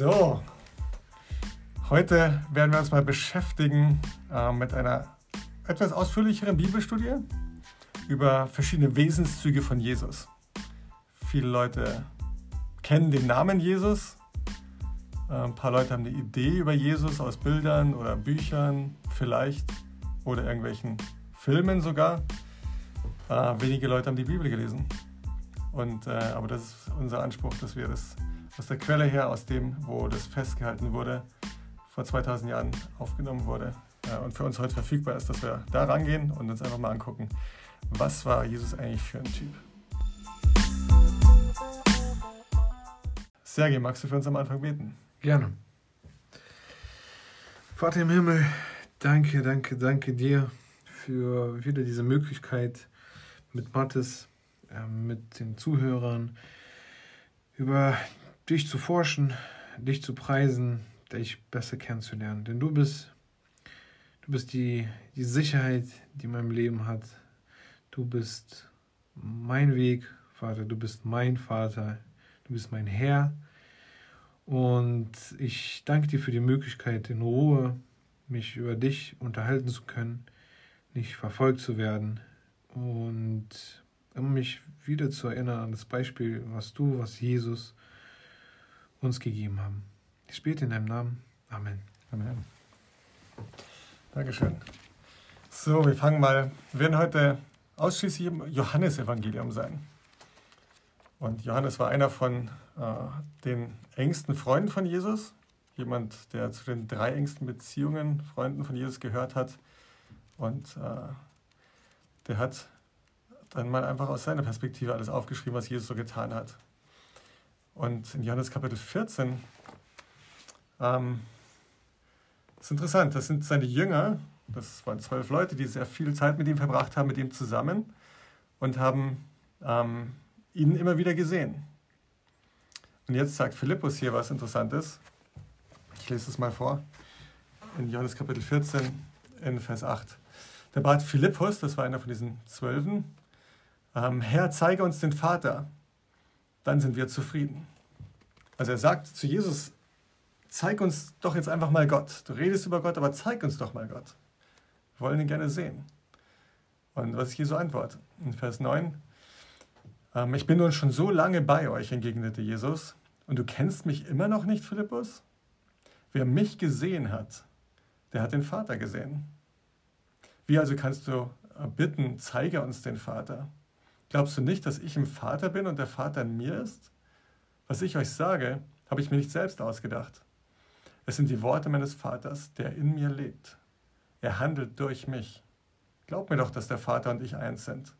So, heute werden wir uns mal beschäftigen äh, mit einer etwas ausführlicheren Bibelstudie über verschiedene Wesenszüge von Jesus. Viele Leute kennen den Namen Jesus. Äh, ein paar Leute haben eine Idee über Jesus aus Bildern oder Büchern vielleicht oder irgendwelchen Filmen sogar. Äh, wenige Leute haben die Bibel gelesen. Und, äh, aber das ist unser Anspruch, dass wir das aus der Quelle her, aus dem, wo das festgehalten wurde, vor 2000 Jahren aufgenommen wurde äh, und für uns heute verfügbar ist, dass wir da rangehen und uns einfach mal angucken, was war Jesus eigentlich für ein Typ. Sergej, magst du für uns am Anfang beten? Gerne. Vater im Himmel, danke, danke, danke dir für wieder diese Möglichkeit mit Mattes, mit den Zuhörern über dich zu forschen, dich zu preisen, dich besser kennenzulernen. Denn du bist, du bist die, die Sicherheit, die mein Leben hat. Du bist mein Weg, Vater. Du bist mein Vater. Du bist mein Herr. Und ich danke dir für die Möglichkeit, in Ruhe mich über dich unterhalten zu können, nicht verfolgt zu werden und um mich wieder zu erinnern an das Beispiel, was du, was Jesus uns gegeben haben. Ich bete in deinem Namen. Amen. Amen. Dankeschön. So, wir fangen mal. Wir werden heute ausschließlich im Johannesevangelium sein. Und Johannes war einer von äh, den engsten Freunden von Jesus, jemand, der zu den drei engsten Beziehungen, Freunden von Jesus gehört hat. Und äh, der hat dann mal einfach aus seiner Perspektive alles aufgeschrieben, was Jesus so getan hat. Und in Johannes Kapitel 14 ähm, ist interessant, das sind seine Jünger, das waren zwölf Leute, die sehr viel Zeit mit ihm verbracht haben, mit ihm zusammen und haben ähm, ihn immer wieder gesehen. Und jetzt sagt Philippus hier was Interessantes. Ich lese es mal vor. In Johannes Kapitel 14, in Vers 8. Da bat Philippus, das war einer von diesen Zwölfen, ähm, Herr, zeige uns den Vater, dann sind wir zufrieden. Also er sagt zu Jesus, zeig uns doch jetzt einfach mal Gott. Du redest über Gott, aber zeig uns doch mal Gott. Wir wollen ihn gerne sehen. Und was ist Jesu Antwort? In Vers 9, ähm, ich bin nun schon so lange bei euch, entgegnete Jesus, und du kennst mich immer noch nicht, Philippus? Wer mich gesehen hat, der hat den Vater gesehen. Wie also kannst du äh, bitten, zeige uns den Vater? Glaubst du nicht, dass ich im Vater bin und der Vater in mir ist? Was ich euch sage, habe ich mir nicht selbst ausgedacht. Es sind die Worte meines Vaters, der in mir lebt. Er handelt durch mich. Glaubt mir doch, dass der Vater und ich eins sind.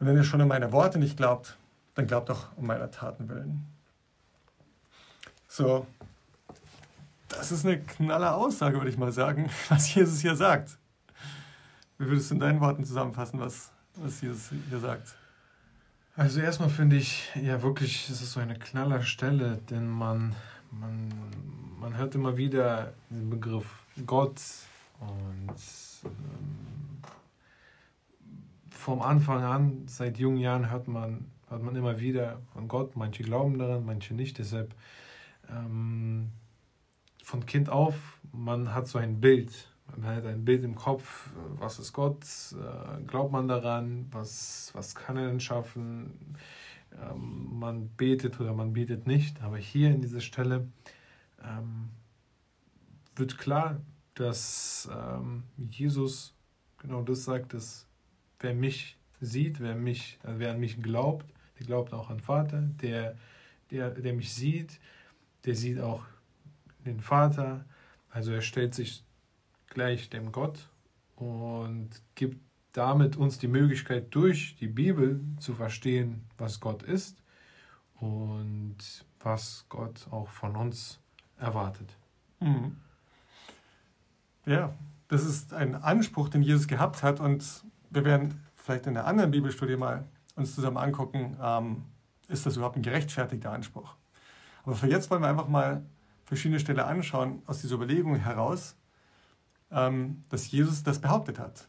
Und wenn ihr schon um meine Worte nicht glaubt, dann glaubt doch um meiner Taten willen. So, das ist eine knaller Aussage, würde ich mal sagen, was Jesus hier sagt. Wie würdest du in deinen Worten zusammenfassen, was, was Jesus hier sagt? Also erstmal finde ich, ja wirklich, es ist so eine knaller Stelle, denn man, man, man hört immer wieder den Begriff Gott und ähm, vom Anfang an, seit jungen Jahren hört man, hört man immer wieder von Gott. Manche glauben daran, manche nicht. Deshalb ähm, von Kind auf, man hat so ein Bild. Man hat ein Bild im Kopf, was ist Gott, äh, glaubt man daran, was, was kann er denn schaffen. Ähm, man betet oder man betet nicht. Aber hier in dieser Stelle ähm, wird klar, dass ähm, Jesus genau das sagt, dass wer mich sieht, wer, mich, also wer an mich glaubt, der glaubt auch an Vater, der, der, der mich sieht, der sieht auch den Vater. Also er stellt sich gleich dem Gott und gibt damit uns die Möglichkeit, durch die Bibel zu verstehen, was Gott ist und was Gott auch von uns erwartet. Mhm. Ja, das ist ein Anspruch, den Jesus gehabt hat und wir werden vielleicht in der anderen Bibelstudie mal uns zusammen angucken, ähm, ist das überhaupt ein gerechtfertigter Anspruch. Aber für jetzt wollen wir einfach mal verschiedene Stellen anschauen aus dieser Überlegung heraus, dass Jesus das behauptet hat.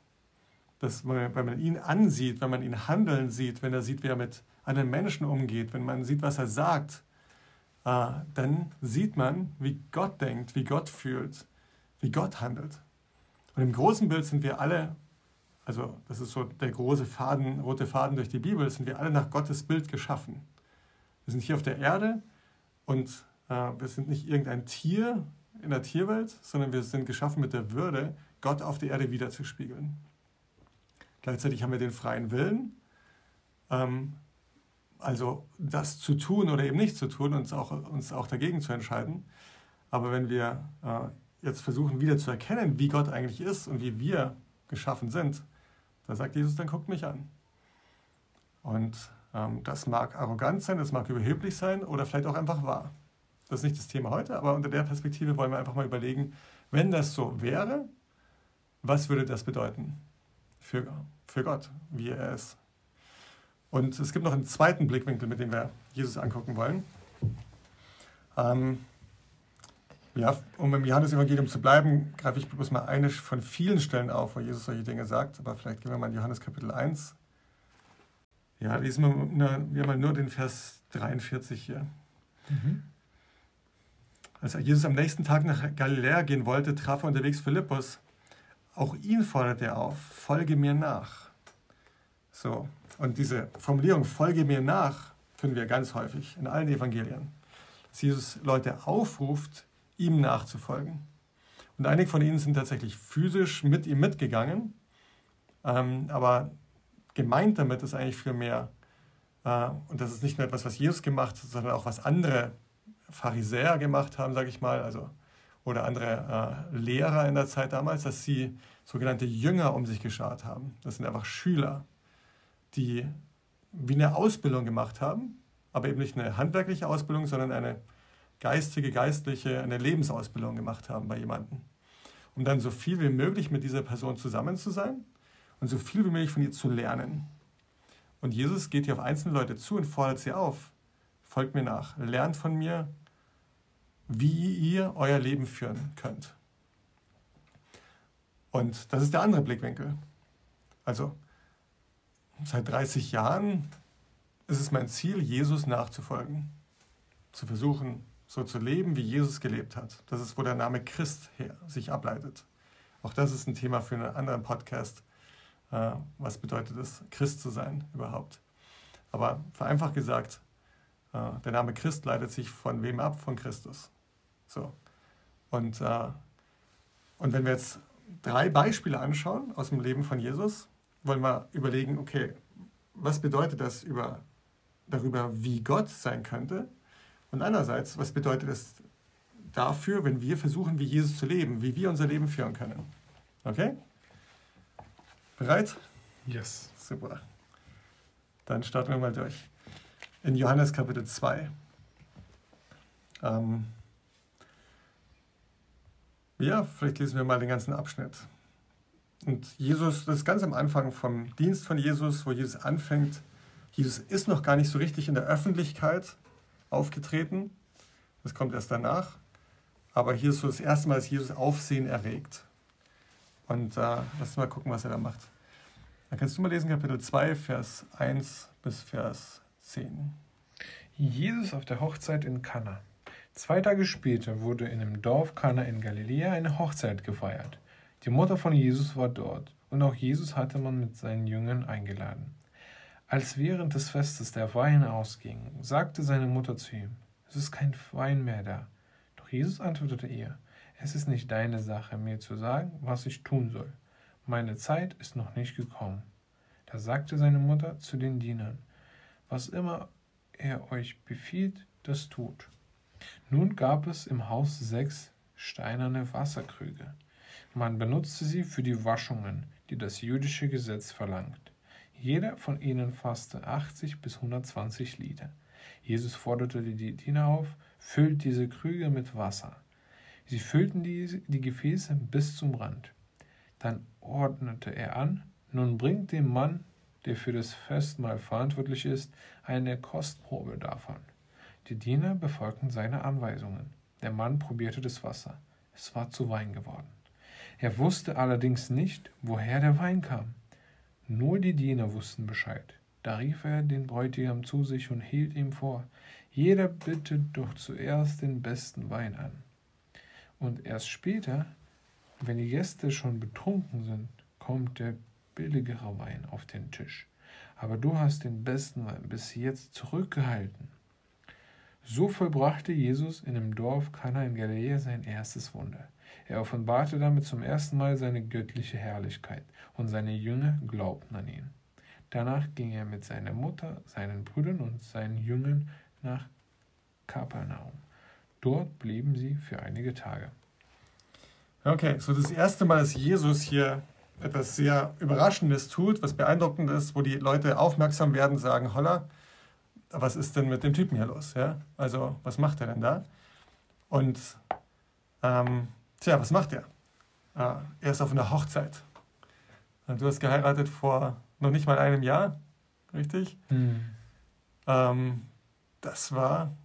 Dass man, wenn man ihn ansieht, wenn man ihn handeln sieht, wenn er sieht, wie er mit anderen Menschen umgeht, wenn man sieht, was er sagt, äh, dann sieht man, wie Gott denkt, wie Gott fühlt, wie Gott handelt. Und im großen Bild sind wir alle, also das ist so der große Faden, rote Faden durch die Bibel, sind wir alle nach Gottes Bild geschaffen. Wir sind hier auf der Erde und äh, wir sind nicht irgendein Tier in der Tierwelt, sondern wir sind geschaffen mit der Würde, Gott auf der Erde wiederzuspiegeln. Gleichzeitig haben wir den freien Willen, ähm, also das zu tun oder eben nicht zu tun, uns auch, uns auch dagegen zu entscheiden. Aber wenn wir äh, jetzt versuchen, wieder zu erkennen, wie Gott eigentlich ist und wie wir geschaffen sind, da sagt Jesus, dann guckt mich an. Und ähm, das mag arrogant sein, das mag überheblich sein oder vielleicht auch einfach wahr. Das ist nicht das Thema heute, aber unter der Perspektive wollen wir einfach mal überlegen, wenn das so wäre, was würde das bedeuten für, für Gott, wie er ist? Und es gibt noch einen zweiten Blickwinkel, mit dem wir Jesus angucken wollen. Ähm, ja, um im Johannesevangelium zu bleiben, greife ich bloß mal eine von vielen Stellen auf, wo Jesus solche Dinge sagt. Aber vielleicht gehen wir mal in Johannes Kapitel 1. Ja, lesen wir, wir mal nur den Vers 43 hier. Mhm. Als Jesus am nächsten Tag nach Galiläa gehen wollte, traf er unterwegs Philippus. Auch ihn forderte er auf, folge mir nach. So, und diese Formulierung, folge mir nach, finden wir ganz häufig in allen Evangelien. Dass Jesus Leute aufruft, ihm nachzufolgen. Und einige von ihnen sind tatsächlich physisch mit ihm mitgegangen, ähm, aber gemeint damit ist eigentlich viel mehr, äh, und das ist nicht nur etwas, was Jesus gemacht hat, sondern auch was andere Pharisäer gemacht haben, sage ich mal, also, oder andere äh, Lehrer in der Zeit damals, dass sie sogenannte Jünger um sich geschart haben. Das sind einfach Schüler, die wie eine Ausbildung gemacht haben, aber eben nicht eine handwerkliche Ausbildung, sondern eine geistige, geistliche, eine Lebensausbildung gemacht haben bei jemandem. Um dann so viel wie möglich mit dieser Person zusammen zu sein und so viel wie möglich von ihr zu lernen. Und Jesus geht hier auf einzelne Leute zu und fordert sie auf. Folgt mir nach, lernt von mir, wie ihr euer Leben führen könnt. Und das ist der andere Blickwinkel. Also seit 30 Jahren ist es mein Ziel, Jesus nachzufolgen. Zu versuchen, so zu leben, wie Jesus gelebt hat. Das ist, wo der Name Christ her sich ableitet. Auch das ist ein Thema für einen anderen Podcast. Äh, was bedeutet es, Christ zu sein überhaupt? Aber vereinfacht gesagt, äh, der Name Christ leitet sich von wem ab? Von Christus. So. Und, äh, und wenn wir jetzt drei Beispiele anschauen aus dem Leben von Jesus, wollen wir überlegen, okay, was bedeutet das über, darüber, wie Gott sein könnte? Und einerseits, was bedeutet es dafür, wenn wir versuchen, wie Jesus zu leben, wie wir unser Leben führen können? Okay? Bereit? Yes. Super. Dann starten wir mal durch. In Johannes Kapitel 2. Ähm ja, vielleicht lesen wir mal den ganzen Abschnitt. Und Jesus, das ist ganz am Anfang vom Dienst von Jesus, wo Jesus anfängt. Jesus ist noch gar nicht so richtig in der Öffentlichkeit aufgetreten. Das kommt erst danach. Aber hier ist so das erste Mal, dass Jesus Aufsehen erregt. Und äh, lass uns mal gucken, was er da macht. Dann kannst du mal lesen, Kapitel 2, Vers 1 bis Vers 10. Jesus auf der Hochzeit in Kana. Zwei Tage später wurde in dem Dorf Kana in Galiläa eine Hochzeit gefeiert. Die Mutter von Jesus war dort, und auch Jesus hatte man mit seinen Jüngern eingeladen. Als während des Festes der Wein ausging, sagte seine Mutter zu ihm, es ist kein Wein mehr da. Doch Jesus antwortete ihr, es ist nicht deine Sache, mir zu sagen, was ich tun soll. Meine Zeit ist noch nicht gekommen. Da sagte seine Mutter zu den Dienern, was immer er euch befiehlt, das tut. Nun gab es im Haus sechs steinerne Wasserkrüge. Man benutzte sie für die Waschungen, die das jüdische Gesetz verlangt. Jeder von ihnen fasste 80 bis 120 Liter. Jesus forderte die Diener auf, füllt diese Krüge mit Wasser. Sie füllten die, die Gefäße bis zum Rand. Dann ordnete er an, nun bringt dem Mann, der für das Festmahl verantwortlich ist, eine Kostprobe davon. Die Diener befolgten seine Anweisungen. Der Mann probierte das Wasser. Es war zu Wein geworden. Er wusste allerdings nicht, woher der Wein kam. Nur die Diener wussten Bescheid. Da rief er den Bräutigam zu sich und hielt ihm vor, jeder bittet doch zuerst den besten Wein an. Und erst später, wenn die Gäste schon betrunken sind, kommt der billigere Wein auf den Tisch. Aber du hast den besten Wein bis jetzt zurückgehalten. So vollbrachte Jesus in dem Dorf Kana in Galiläa sein erstes Wunder. Er offenbarte damit zum ersten Mal seine göttliche Herrlichkeit und seine Jünger glaubten an ihn. Danach ging er mit seiner Mutter, seinen Brüdern und seinen Jüngern nach Kapernaum. Dort blieben sie für einige Tage. Okay, so das erste Mal, dass Jesus hier etwas sehr Überraschendes tut, was beeindruckend ist, wo die Leute aufmerksam werden, sagen, holla, was ist denn mit dem Typen hier los? Ja? Also, was macht er denn da? Und, ähm, tja, was macht er? Äh, er ist auf einer Hochzeit. Du hast geheiratet vor noch nicht mal einem Jahr, richtig? Hm. Ähm, das war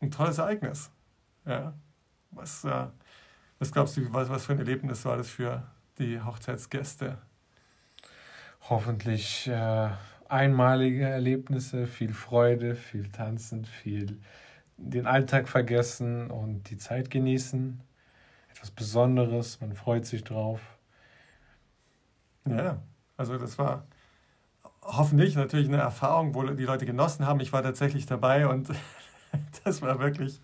ein tolles Ereignis. Ja. Was, äh, was glaubst du, was, was für ein Erlebnis war das für die Hochzeitsgäste? Hoffentlich äh, einmalige Erlebnisse, viel Freude, viel Tanzen, viel den Alltag vergessen und die Zeit genießen. Etwas Besonderes, man freut sich drauf. Ja, also das war hoffentlich natürlich eine Erfahrung, wo die Leute genossen haben. Ich war tatsächlich dabei und das war wirklich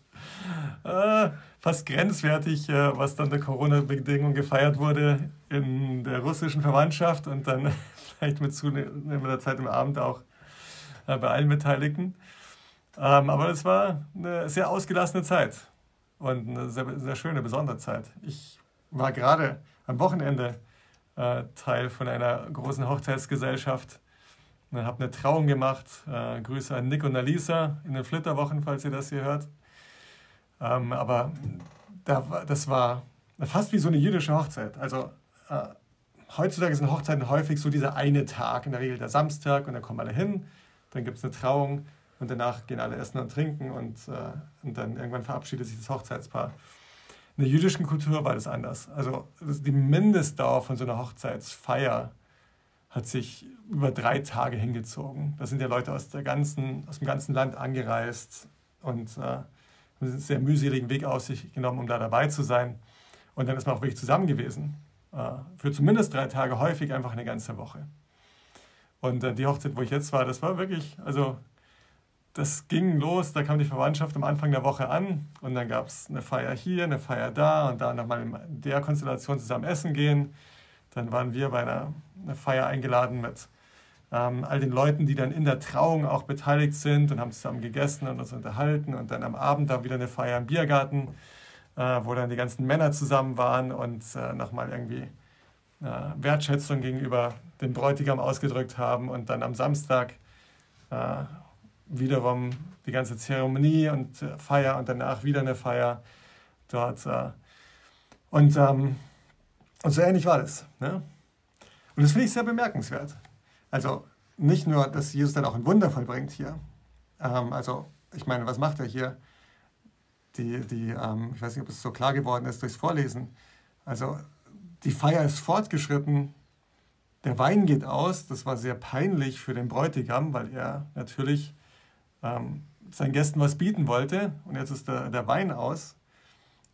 äh, fast grenzwertig, äh, was dann der Corona-Bedingung gefeiert wurde in der russischen Verwandtschaft und dann vielleicht mit zunehmender Zeit im Abend auch äh, bei allen Beteiligten. Ähm, aber es war eine sehr ausgelassene Zeit und eine sehr, sehr schöne, besondere Zeit. Ich war gerade am Wochenende äh, Teil von einer großen Hochzeitsgesellschaft und habe eine Trauung gemacht. Äh, Grüße an Nick und Alisa in den Flitterwochen, falls ihr das hier hört. Ähm, aber da, das war fast wie so eine jüdische Hochzeit. Also äh, heutzutage sind Hochzeiten häufig so dieser eine Tag, in der Regel der Samstag, und dann kommen alle hin, dann gibt es eine Trauung und danach gehen alle essen und trinken und, äh, und dann irgendwann verabschiedet sich das Hochzeitspaar. In der jüdischen Kultur war das anders. Also die Mindestdauer von so einer Hochzeitsfeier hat sich über drei Tage hingezogen. Da sind ja Leute aus, der ganzen, aus dem ganzen Land angereist und äh, haben einen sehr mühseligen Weg auf sich genommen, um da dabei zu sein. Und dann ist man auch wirklich zusammen gewesen. Äh, für zumindest drei Tage, häufig einfach eine ganze Woche. Und äh, die Hochzeit, wo ich jetzt war, das war wirklich, also das ging los, da kam die Verwandtschaft am Anfang der Woche an und dann gab es eine Feier hier, eine Feier da und da nochmal in der Konstellation zusammen essen gehen. Dann waren wir bei einer, einer Feier eingeladen mit ähm, all den Leuten, die dann in der Trauung auch beteiligt sind und haben zusammen gegessen und uns unterhalten. Und dann am Abend da wieder eine Feier im Biergarten, wo dann die ganzen Männer zusammen waren und äh, nochmal irgendwie äh, Wertschätzung gegenüber dem Bräutigam ausgedrückt haben. Und dann am Samstag äh, wiederum die ganze Zeremonie und äh, Feier und danach wieder eine Feier dort. Äh. und ähm, und so ähnlich war das. Ne? Und das finde ich sehr bemerkenswert. Also nicht nur, dass Jesus dann auch ein Wunder vollbringt hier. Ähm, also ich meine, was macht er hier? Die, die, ähm, ich weiß nicht, ob es so klar geworden ist durchs Vorlesen. Also die Feier ist fortgeschritten, der Wein geht aus. Das war sehr peinlich für den Bräutigam, weil er natürlich ähm, seinen Gästen was bieten wollte. Und jetzt ist der, der Wein aus.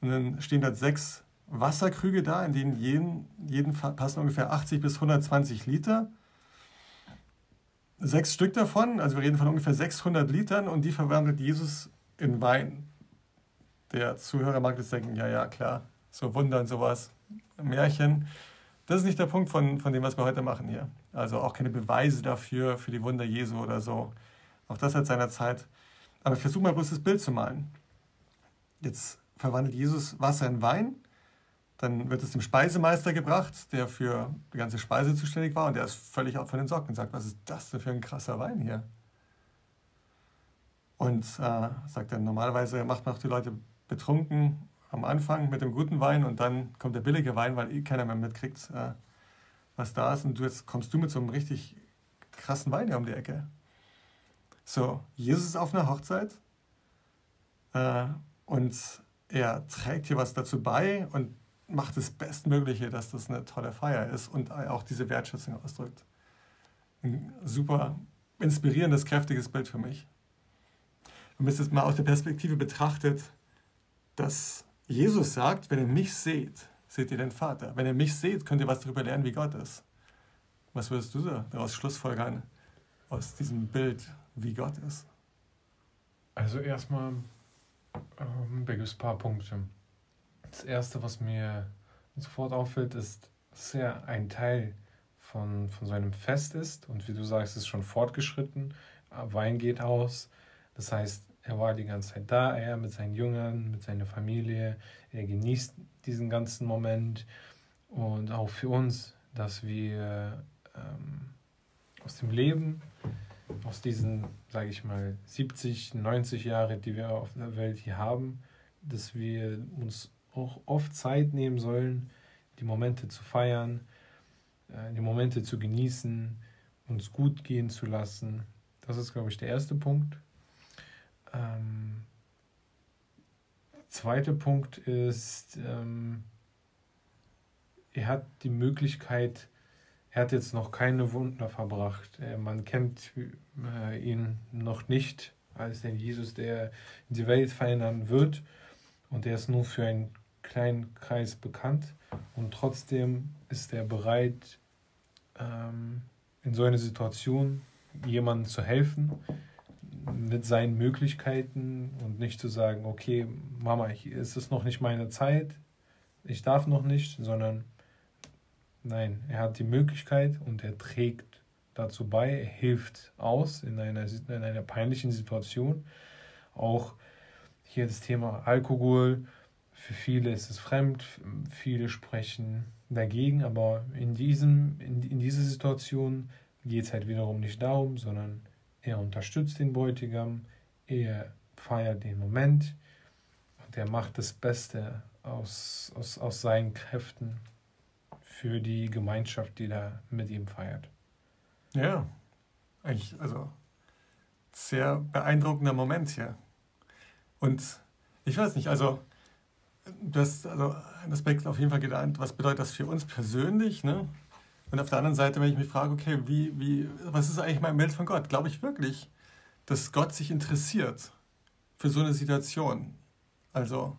Und dann stehen da sechs Wasserkrüge da, in denen jeden, jeden passen ungefähr 80 bis 120 Liter. Sechs Stück davon, also wir reden von ungefähr 600 Litern und die verwandelt Jesus in Wein. Der Zuhörer mag jetzt denken, ja, ja, klar, so Wunder und sowas, Märchen. Das ist nicht der Punkt von, von dem, was wir heute machen hier. Also auch keine Beweise dafür, für die Wunder Jesu oder so. Auch das hat seiner Zeit. Aber versuch mal bloß das Bild zu malen. Jetzt verwandelt Jesus Wasser in Wein dann wird es dem Speisemeister gebracht, der für die ganze Speise zuständig war und der ist völlig auch von den Socken und sagt, was ist das denn für ein krasser Wein hier? Und äh, sagt er, normalerweise macht man auch die Leute betrunken am Anfang mit dem guten Wein und dann kommt der billige Wein, weil eh keiner mehr mitkriegt, äh, was da ist. Und du jetzt kommst du mit so einem richtig krassen Wein hier um die Ecke. So, Jesus ist auf einer Hochzeit äh, und er trägt hier was dazu bei und macht das Bestmögliche, dass das eine tolle Feier ist und auch diese Wertschätzung ausdrückt. Ein super inspirierendes, kräftiges Bild für mich. Wenn man es jetzt mal aus der Perspektive betrachtet, dass Jesus sagt, wenn ihr mich seht, seht ihr den Vater. Wenn ihr mich seht, könnt ihr was darüber lernen, wie Gott ist. Was würdest du daraus schlussfolgern, aus diesem Bild, wie Gott ist? Also erstmal ähm, ein paar Punkte. Das erste, was mir sofort auffällt, ist, dass er ein Teil von, von seinem Fest ist und wie du sagst, ist schon fortgeschritten. Wein geht aus. Das heißt, er war die ganze Zeit da, er mit seinen Jüngern, mit seiner Familie. Er genießt diesen ganzen Moment. Und auch für uns, dass wir ähm, aus dem Leben, aus diesen, sage ich mal, 70, 90 Jahre, die wir auf der Welt hier haben, dass wir uns auch oft Zeit nehmen sollen, die Momente zu feiern, äh, die Momente zu genießen, uns gut gehen zu lassen. Das ist, glaube ich, der erste Punkt. Ähm, zweiter Punkt ist, ähm, er hat die Möglichkeit, er hat jetzt noch keine Wunder verbracht. Äh, man kennt äh, ihn noch nicht als den Jesus, der die Welt verändern wird. Und er ist nur für einen kleinen Kreis bekannt. Und trotzdem ist er bereit, ähm, in so einer Situation jemandem zu helfen mit seinen Möglichkeiten und nicht zu sagen, okay, Mama, ist es noch nicht meine Zeit, ich darf noch nicht, sondern nein, er hat die Möglichkeit und er trägt dazu bei, er hilft aus in einer, in einer peinlichen Situation. Auch hier das Thema Alkohol, für viele ist es fremd, viele sprechen dagegen, aber in, diesem, in, in dieser Situation geht es halt wiederum nicht darum, sondern er unterstützt den Bräutigam, er feiert den Moment und er macht das Beste aus, aus, aus seinen Kräften für die Gemeinschaft, die da mit ihm feiert. Ja, eigentlich, also sehr beeindruckender Moment hier. Und ich weiß nicht, also du hast also einen Aspekt auf jeden Fall gelernt, was bedeutet das für uns persönlich, ne? Und auf der anderen Seite, wenn ich mich frage, okay, wie, wie, was ist eigentlich mein Bild von Gott? Glaube ich wirklich, dass Gott sich interessiert für so eine Situation? Also,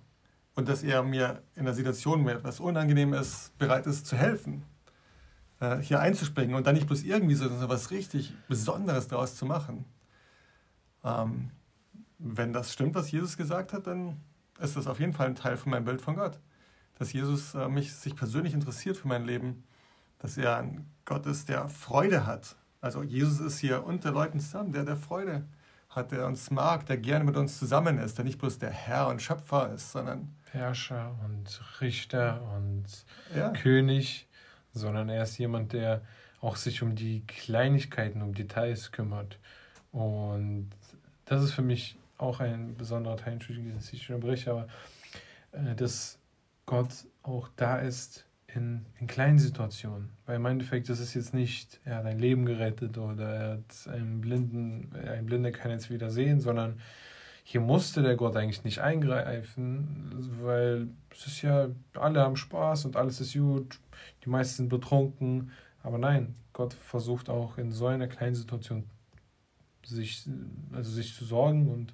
und dass er mir in der Situation, wo etwas unangenehm ist, bereit ist zu helfen, äh, hier einzuspringen und dann nicht bloß irgendwie so was richtig Besonderes daraus zu machen. Ähm, wenn das stimmt, was Jesus gesagt hat, dann ist das auf jeden Fall ein Teil von meinem Bild von Gott. Dass Jesus äh, mich sich persönlich interessiert für mein Leben, dass er ein Gott ist, der Freude hat. Also Jesus ist hier unter Leuten zusammen, der der Freude hat, der uns mag, der gerne mit uns zusammen ist, der nicht bloß der Herr und Schöpfer ist, sondern Herrscher und Richter und ja. König, sondern er ist jemand, der auch sich um die Kleinigkeiten, um Details kümmert. Und das ist für mich auch ein besonderer Teil, Entschuldigung, dass ich unterbreche, aber äh, dass Gott auch da ist in, in kleinen Situationen. Weil im Endeffekt ist es jetzt nicht, er hat ein Leben gerettet oder er hat einen Blinden, ein Blinder kann jetzt wieder sehen, sondern hier musste der Gott eigentlich nicht eingreifen, weil es ist ja, alle haben Spaß und alles ist gut, die meisten sind betrunken, aber nein, Gott versucht auch in so einer kleinen Situation sich, also sich zu sorgen und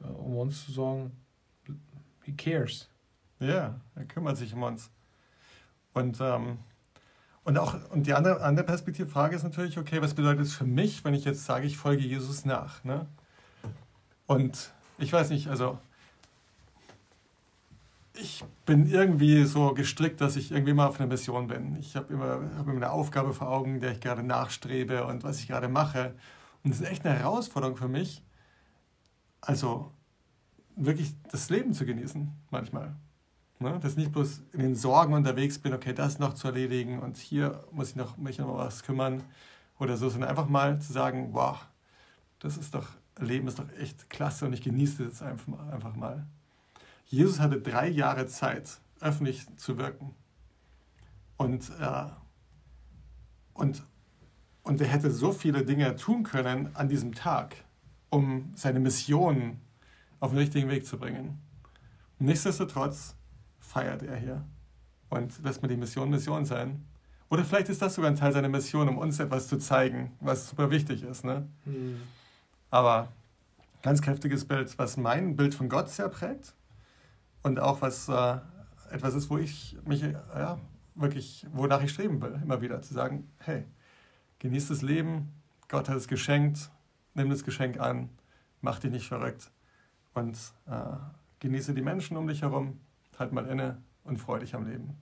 äh, um uns zu sorgen. He cares. Ja, er kümmert sich um uns. Und, ähm, und auch und die andere, andere Perspektivfrage ist natürlich, okay, was bedeutet es für mich, wenn ich jetzt sage, ich folge Jesus nach? Ne? Und ich weiß nicht, also ich bin irgendwie so gestrickt, dass ich irgendwie mal auf einer Mission bin. Ich habe immer, hab immer eine Aufgabe vor Augen, der ich gerade nachstrebe und was ich gerade mache. Und das ist echt eine Herausforderung für mich, also wirklich das Leben zu genießen manchmal. Ne? Dass ich nicht bloß in den Sorgen unterwegs bin, okay, das noch zu erledigen und hier muss ich noch, mich noch was kümmern oder so, sondern einfach mal zu sagen, wow, das ist doch, Leben ist doch echt klasse und ich genieße es einfach mal. Jesus hatte drei Jahre Zeit, öffentlich zu wirken. Und, äh, und, und er hätte so viele Dinge tun können an diesem Tag, um seine Mission auf den richtigen Weg zu bringen. Nichtsdestotrotz feiert er hier und lässt mir die Mission Mission sein Oder vielleicht ist das sogar ein Teil seiner Mission, um uns etwas zu zeigen, was super wichtig ist. Ne? Mhm. Aber ganz kräftiges Bild, was mein Bild von Gott sehr prägt und auch was äh, etwas ist, wo ich mich ja, wirklich, wonach ich streben will, immer wieder zu sagen, hey, genieß das Leben, Gott hat es geschenkt, nimm das Geschenk an, mach dich nicht verrückt und äh, genieße die Menschen um dich herum, halt mal inne und freu dich am Leben.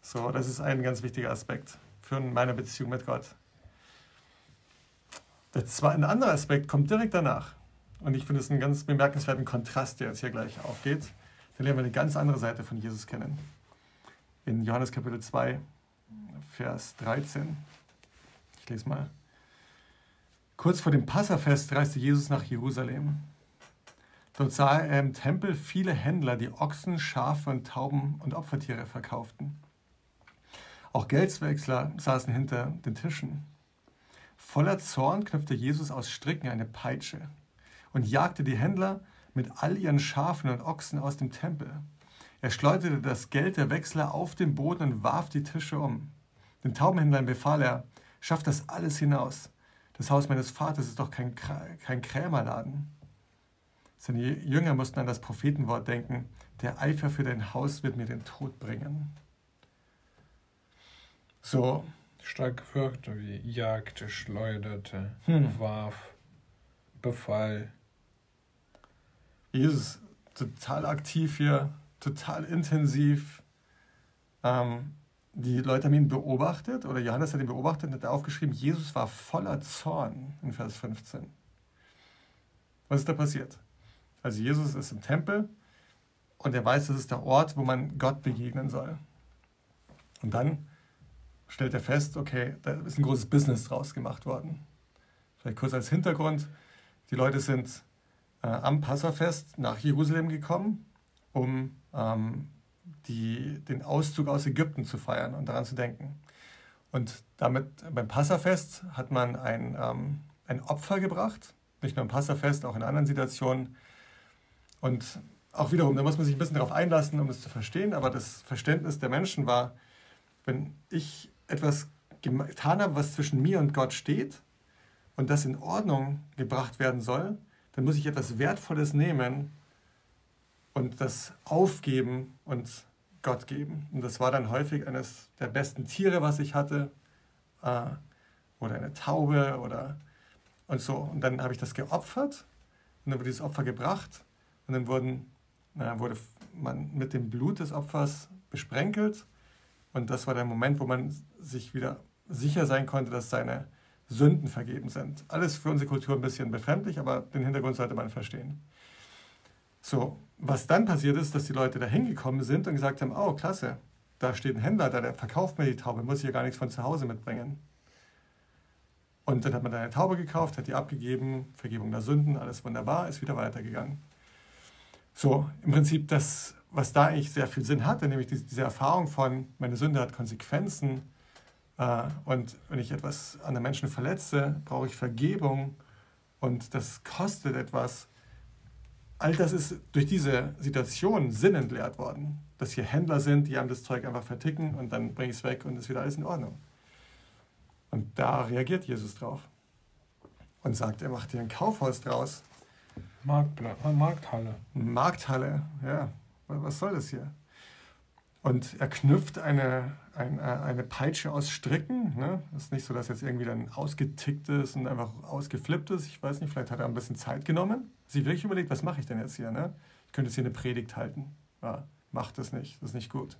So, das ist ein ganz wichtiger Aspekt für meine Beziehung mit Gott. Der zweite, ein anderer Aspekt kommt direkt danach. Und ich finde es einen ganz bemerkenswerten Kontrast, der jetzt hier gleich aufgeht. Da lernen wir eine ganz andere Seite von Jesus kennen. In Johannes Kapitel 2, Vers 13. Ich lese mal. Kurz vor dem Passafest reiste Jesus nach Jerusalem. Dort sah er im Tempel viele Händler, die Ochsen, Schafe und Tauben und Opfertiere verkauften. Auch Geldwechsler saßen hinter den Tischen. Voller Zorn knüpfte Jesus aus Stricken eine Peitsche und jagte die Händler mit all ihren Schafen und Ochsen aus dem Tempel. Er schleuderte das Geld der Wechsler auf den Boden und warf die Tische um. Den Taubenhändlern befahl er, schafft das alles hinaus. Das Haus meines Vaters ist doch kein, kein Krämerladen. Seine Jünger mussten an das Prophetenwort denken, der Eifer für dein Haus wird mir den Tod bringen. So. Starke Wörter wie jagte, schleuderte, hm. warf, befahl. Jesus total aktiv hier, total intensiv. Ähm, die Leute haben ihn beobachtet, oder Johannes hat ihn beobachtet und hat aufgeschrieben, Jesus war voller Zorn in Vers 15. Was ist da passiert? Also Jesus ist im Tempel und er weiß, das ist der Ort, wo man Gott begegnen soll. Und dann stellt er fest, okay, da ist ein großes Business draus gemacht worden. Vielleicht kurz als Hintergrund, die Leute sind äh, am Passafest nach Jerusalem gekommen, um ähm, die, den Auszug aus Ägypten zu feiern und daran zu denken. Und damit beim Passafest hat man ein, ähm, ein Opfer gebracht, nicht nur im Passafest, auch in anderen Situationen. Und auch wiederum, da muss man sich ein bisschen darauf einlassen, um das zu verstehen, aber das Verständnis der Menschen war, wenn ich etwas getan habe, was zwischen mir und Gott steht und das in Ordnung gebracht werden soll, dann muss ich etwas Wertvolles nehmen und das aufgeben und Gott geben. Und das war dann häufig eines der besten Tiere, was ich hatte, äh, oder eine Taube oder und so. Und dann habe ich das geopfert und dann wurde dieses Opfer gebracht und dann wurden, na, wurde man mit dem Blut des Opfers besprenkelt und das war der Moment, wo man sich wieder sicher sein konnte, dass seine Sünden vergeben sind. Alles für unsere Kultur ein bisschen befremdlich, aber den Hintergrund sollte man verstehen. So, was dann passiert ist, dass die Leute da hingekommen sind und gesagt haben, oh, klasse, da steht ein Händler da, der verkauft mir die Taube, muss ich ja gar nichts von zu Hause mitbringen. Und dann hat man da eine Taube gekauft, hat die abgegeben, Vergebung der Sünden, alles wunderbar, ist wieder weitergegangen. So, im Prinzip das, was da eigentlich sehr viel Sinn hatte, nämlich diese Erfahrung von, meine Sünde hat Konsequenzen äh, und wenn ich etwas an den Menschen verletze, brauche ich Vergebung und das kostet etwas all das ist durch diese Situation sinnentleert worden. Dass hier Händler sind, die einem das Zeug einfach verticken und dann bringe ich es weg und ist wieder alles in Ordnung. Und da reagiert Jesus drauf und sagt, er macht hier ein Kaufhaus draus. Marktpla Markthalle. Markthalle, ja. Was soll das hier? Und er knüpft eine, eine, eine Peitsche aus Stricken. Ne? Ist nicht so, dass jetzt irgendwie dann ausgetickt ist und einfach ausgeflippt ist. Ich weiß nicht, vielleicht hat er ein bisschen Zeit genommen. Sich wirklich überlegt, was mache ich denn jetzt hier? Ne? Ich könnte jetzt hier eine Predigt halten. Ja, macht das nicht, das ist nicht gut.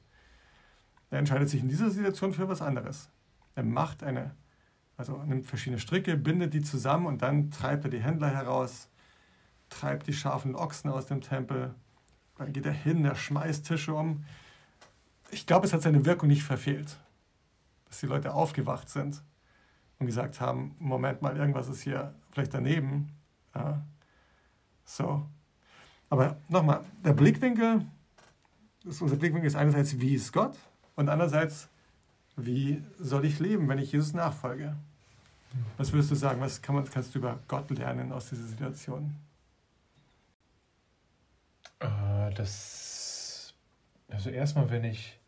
Er entscheidet sich in dieser Situation für was anderes. Er macht eine, also nimmt verschiedene Stricke, bindet die zusammen und dann treibt er die Händler heraus, treibt die scharfen Ochsen aus dem Tempel. Dann geht er hin, er schmeißt Tische um ich glaube, es hat seine Wirkung nicht verfehlt, dass die Leute aufgewacht sind und gesagt haben, Moment mal, irgendwas ist hier vielleicht daneben. Ja. So. Aber nochmal, der Blickwinkel, unser Blickwinkel ist einerseits, wie ist Gott? Und andererseits, wie soll ich leben, wenn ich Jesus nachfolge? Was würdest du sagen? Was kann man, kannst du über Gott lernen aus dieser Situation? Äh, das, also erstmal, wenn ich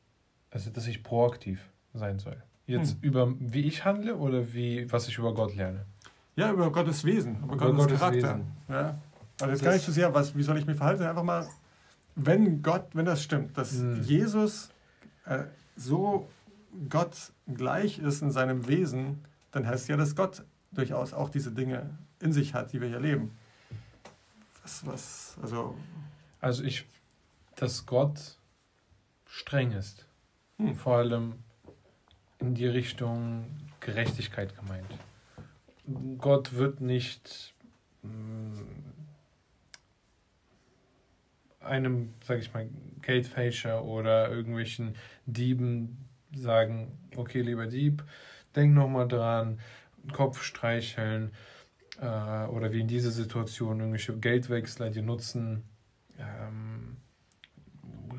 also dass ich proaktiv sein soll. Jetzt hm. über wie ich handle oder wie was ich über Gott lerne? Ja, über Gottes Wesen, über, über Gottes, Gottes, Charakter. Wesen. Ja. Also jetzt gar nicht so sehr, was, wie soll ich mich verhalten, einfach mal, wenn Gott, wenn das stimmt, dass hm. Jesus äh, so Gott gleich ist in seinem Wesen, dann heißt ja, dass Gott durchaus auch diese Dinge in sich hat, die wir hier leben. Was, was, also. Also ich, dass Gott streng ist. Hm. Vor allem in die Richtung Gerechtigkeit gemeint. Gott wird nicht mm, einem, sag ich mal, Geldfälscher oder irgendwelchen Dieben sagen, okay, lieber Dieb, denk nochmal dran, Kopf streicheln äh, oder wie in dieser Situation irgendwelche Geldwechsler, die nutzen ähm,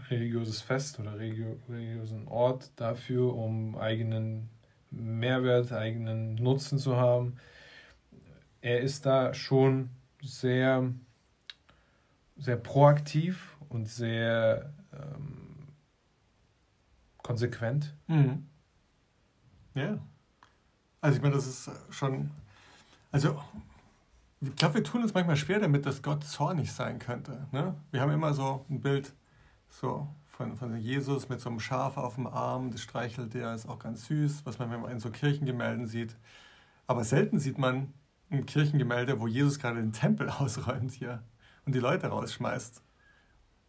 religiöses Fest oder religiösen Ort dafür, um eigenen Mehrwert, eigenen Nutzen zu haben. Er ist da schon sehr, sehr proaktiv und sehr ähm, konsequent. Mhm. Ja. Also ich meine, das ist schon, also ich glaube, wir tun uns manchmal schwer damit, dass Gott zornig sein könnte. Ne? Wir haben immer so ein Bild so von, von Jesus mit so einem Schaf auf dem Arm, das streichelt der, ist auch ganz süß, was man in so Kirchengemälden sieht. Aber selten sieht man ein Kirchengemälde, wo Jesus gerade den Tempel ausräumt hier und die Leute rausschmeißt.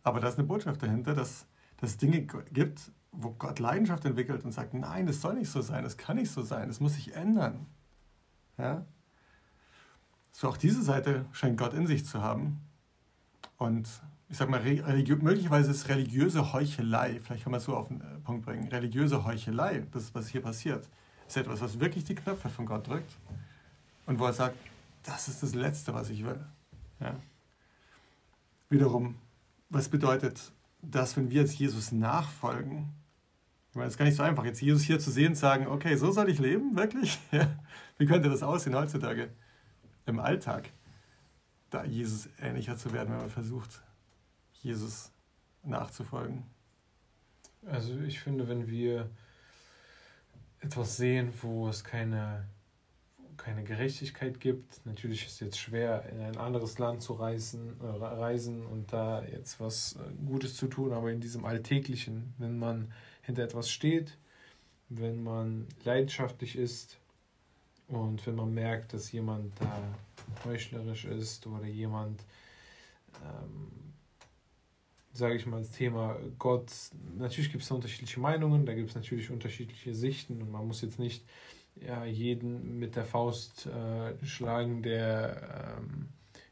Aber da ist eine Botschaft dahinter, dass, es Dinge gibt, wo Gott Leidenschaft entwickelt und sagt, nein, das soll nicht so sein, das kann nicht so sein, das muss sich ändern. Ja? So auch diese Seite scheint Gott in sich zu haben. Und ich sag mal, möglicherweise ist religiöse Heuchelei, vielleicht kann man es so auf den äh, Punkt bringen, religiöse Heuchelei, das, was hier passiert, ist etwas, was wirklich die Knöpfe von Gott drückt und wo er sagt, das ist das Letzte, was ich will. Ja? Wiederum, was bedeutet das, wenn wir jetzt Jesus nachfolgen? Ich meine, es ist gar nicht so einfach, jetzt Jesus hier zu sehen und sagen, okay, so soll ich leben, wirklich? Ja? Wie könnte das aussehen heutzutage im Alltag, da Jesus ähnlicher zu werden, wenn man versucht, Jesus nachzufolgen. Also ich finde, wenn wir etwas sehen, wo es keine, keine Gerechtigkeit gibt, natürlich ist es jetzt schwer, in ein anderes Land zu reisen, äh, reisen und da jetzt was äh, Gutes zu tun, aber in diesem Alltäglichen, wenn man hinter etwas steht, wenn man leidenschaftlich ist und wenn man merkt, dass jemand da heuchlerisch ist oder jemand ähm, sage ich mal, das Thema Gott, natürlich gibt es unterschiedliche Meinungen, da gibt es natürlich unterschiedliche Sichten und man muss jetzt nicht ja, jeden mit der Faust äh, schlagen, der, ähm,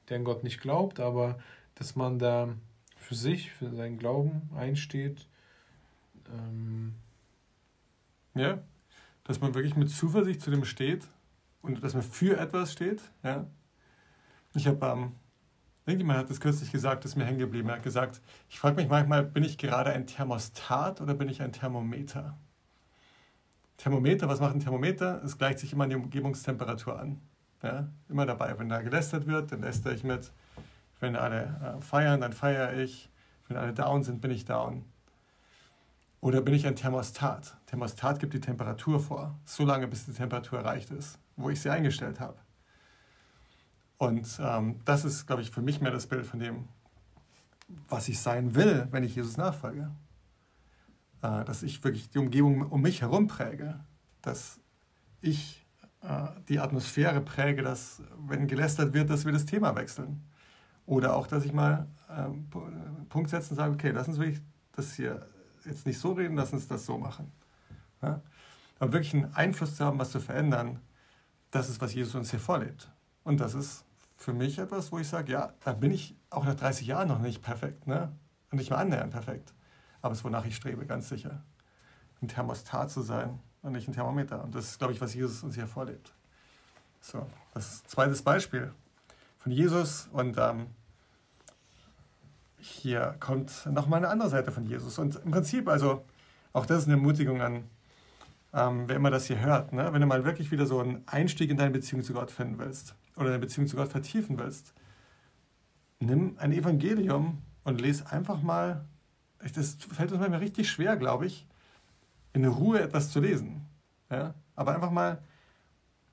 der an Gott nicht glaubt, aber dass man da für sich, für seinen Glauben einsteht. Ähm, ja, dass man wirklich mit Zuversicht zu dem steht und dass man für etwas steht. Ja. Ich habe ähm, Irgendjemand hat das kürzlich gesagt, das ist mir hängen geblieben. Er hat gesagt, ich frage mich manchmal, bin ich gerade ein Thermostat oder bin ich ein Thermometer? Thermometer, was macht ein Thermometer? Es gleicht sich immer an die Umgebungstemperatur an. Ja, immer dabei. Wenn da gelästert wird, dann lästere ich mit. Wenn alle äh, feiern, dann feiere ich. Wenn alle down sind, bin ich down. Oder bin ich ein Thermostat? Thermostat gibt die Temperatur vor, so lange bis die Temperatur erreicht ist, wo ich sie eingestellt habe. Und ähm, das ist, glaube ich, für mich mehr das Bild von dem, was ich sein will, wenn ich Jesus nachfolge. Äh, dass ich wirklich die Umgebung um mich herum präge. Dass ich äh, die Atmosphäre präge, dass, wenn gelästert wird, dass wir das Thema wechseln. Oder auch, dass ich mal äh, Punkt setze und sage, okay, lass uns wirklich das hier jetzt nicht so reden, lass uns das so machen. Ja? Aber wirklich einen Einfluss zu haben, was zu verändern, das ist, was Jesus uns hier vorlebt. Und das ist für mich etwas, wo ich sage, ja, da bin ich auch nach 30 Jahren noch nicht perfekt, ne? Und nicht mal annähernd perfekt. Aber es ist, wonach ich strebe, ganz sicher. Ein Thermostat zu sein und nicht ein Thermometer. Und das ist, glaube ich, was Jesus uns hier vorlebt. So, das zweites Beispiel von Jesus. Und ähm, hier kommt nochmal eine andere Seite von Jesus. Und im Prinzip, also, auch das ist eine Ermutigung an, ähm, wer immer das hier hört. Ne? Wenn du mal wirklich wieder so einen Einstieg in deine Beziehung zu Gott finden willst oder deine Beziehung zu Gott vertiefen willst, nimm ein Evangelium und lese einfach mal, das fällt uns manchmal richtig schwer, glaube ich, in Ruhe etwas zu lesen. Ja? Aber einfach mal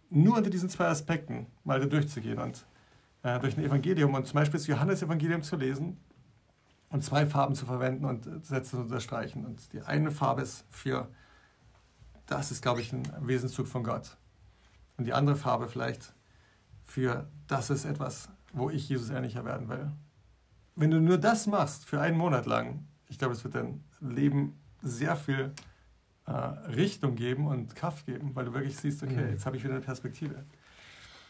nur unter diesen zwei Aspekten mal da durchzugehen und äh, durch ein Evangelium und zum Beispiel das Johannesevangelium zu lesen und zwei Farben zu verwenden und Sätze zu unterstreichen. Und die eine Farbe ist für, das ist, glaube ich, ein Wesenszug von Gott. Und die andere Farbe vielleicht für, das ist etwas, wo ich Jesus ähnlicher werden will. Wenn du nur das machst für einen Monat lang, ich glaube, es wird dein Leben sehr viel äh, Richtung geben und Kraft geben, weil du wirklich siehst, okay, mhm. jetzt habe ich wieder eine Perspektive.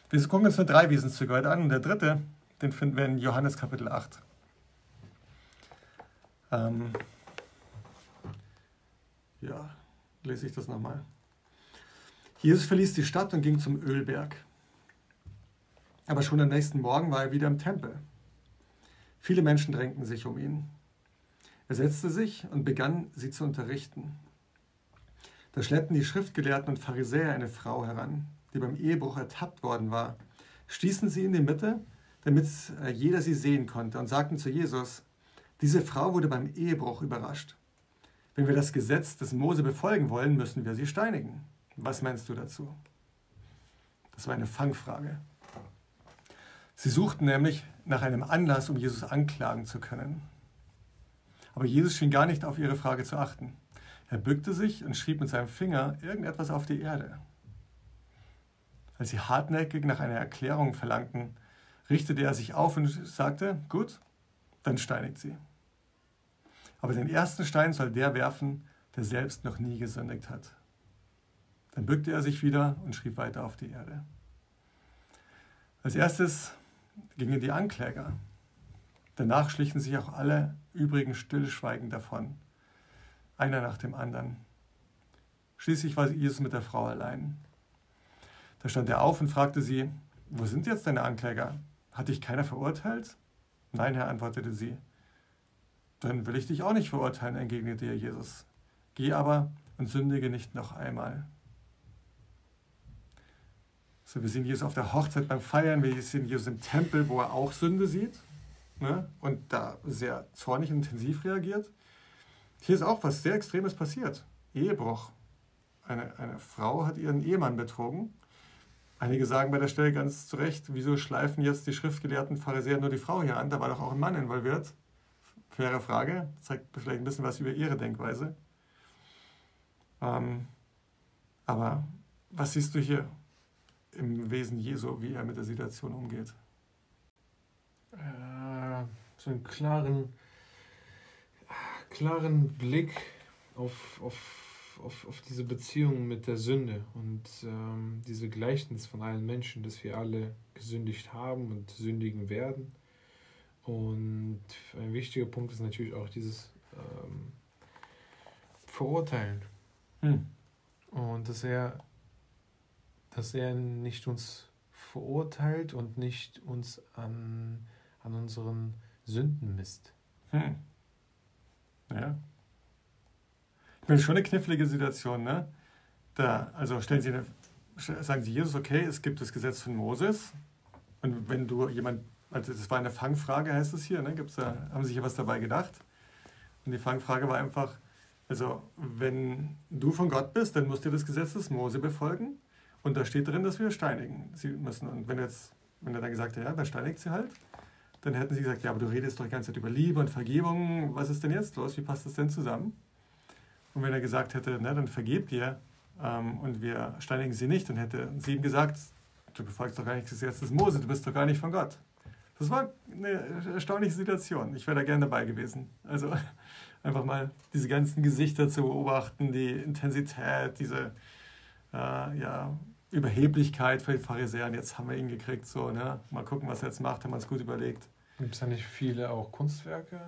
Wir gucken uns nur drei Wesenszüge heute an und der dritte, den finden wir in Johannes Kapitel 8. Ähm, ja, lese ich das nochmal. Jesus verließ die Stadt und ging zum Ölberg. Aber schon am nächsten Morgen war er wieder im Tempel. Viele Menschen drängten sich um ihn. Er setzte sich und begann, sie zu unterrichten. Da schleppten die Schriftgelehrten und Pharisäer eine Frau heran, die beim Ehebruch ertappt worden war, stießen sie in die Mitte, damit äh, jeder sie sehen konnte, und sagten zu Jesus, diese Frau wurde beim Ehebruch überrascht. Wenn wir das Gesetz des Mose befolgen wollen, müssen wir sie steinigen. Was meinst du dazu? Das war eine Fangfrage. Sie suchten nämlich nach einem Anlass, um Jesus anklagen zu können. Aber Jesus schien gar nicht auf ihre Frage zu achten. Er bückte sich und schrieb mit seinem Finger irgendetwas auf die Erde. Als sie hartnäckig nach einer Erklärung verlangten, richtete er sich auf und sagte, gut, dann steinigt sie. Aber den ersten Stein soll der werfen, der selbst noch nie gesündigt hat. Dann bückte er sich wieder und schrieb weiter auf die Erde. Als erstes gingen die Ankläger. Danach schlichen sich auch alle übrigen stillschweigend davon, einer nach dem anderen. Schließlich war Jesus mit der Frau allein. Da stand er auf und fragte sie, wo sind jetzt deine Ankläger? Hat dich keiner verurteilt? Nein, Herr, antwortete sie. Dann will ich dich auch nicht verurteilen, entgegnete ihr Jesus. Geh aber und sündige nicht noch einmal. So, wir sehen Jesus auf der Hochzeit beim Feiern, wir sehen Jesus im Tempel, wo er auch Sünde sieht ne? und da sehr zornig und intensiv reagiert. Hier ist auch was sehr Extremes passiert. Ehebruch. Eine, eine Frau hat ihren Ehemann betrogen. Einige sagen bei der Stelle ganz zu Recht, wieso schleifen jetzt die schriftgelehrten Pharisäer nur die Frau hier an? Da war doch auch ein Mann involviert. Faire Frage, zeigt vielleicht ein bisschen was über ihre Denkweise. Ähm, aber was siehst du hier? im Wesen Jesu, wie er mit der Situation umgeht? Äh, so einen klaren, klaren Blick auf, auf, auf, auf diese Beziehung mit der Sünde und ähm, diese Gleichnis von allen Menschen, dass wir alle gesündigt haben und sündigen werden. Und ein wichtiger Punkt ist natürlich auch dieses ähm, Verurteilen. Hm. Und dass er dass er nicht uns verurteilt und nicht uns an, an unseren Sünden misst. Hm. Ja. Ich meine, schon eine knifflige Situation, ne? Da, also stellen Sie eine, sagen Sie Jesus, okay, es gibt das Gesetz von Moses. Und wenn du jemand, also das war eine Fangfrage, heißt es hier, ne? Gibt's da, haben Sie sich ja was dabei gedacht? Und die Fangfrage war einfach, also wenn du von Gott bist, dann musst du das Gesetz des Mose befolgen. Und da steht drin, dass wir steinigen sie müssen. Und wenn, jetzt, wenn er dann gesagt hätte, ja, dann steinigt sie halt, dann hätten sie gesagt, ja, aber du redest doch die ganze Zeit über Liebe und Vergebung. Was ist denn jetzt los? Wie passt das denn zusammen? Und wenn er gesagt hätte, na, dann vergebt ihr ähm, und wir steinigen sie nicht, dann hätte sie ihm gesagt, du befolgst doch gar nicht das Gesetz des Mose, du bist doch gar nicht von Gott. Das war eine erstaunliche Situation. Ich wäre da gerne dabei gewesen. Also einfach mal diese ganzen Gesichter zu beobachten, die Intensität, diese äh, ja, Überheblichkeit für die Pharisäer. Und jetzt haben wir ihn gekriegt, so, ne? Mal gucken, was er jetzt macht, haben wir uns gut überlegt. Gibt es da nicht viele auch Kunstwerke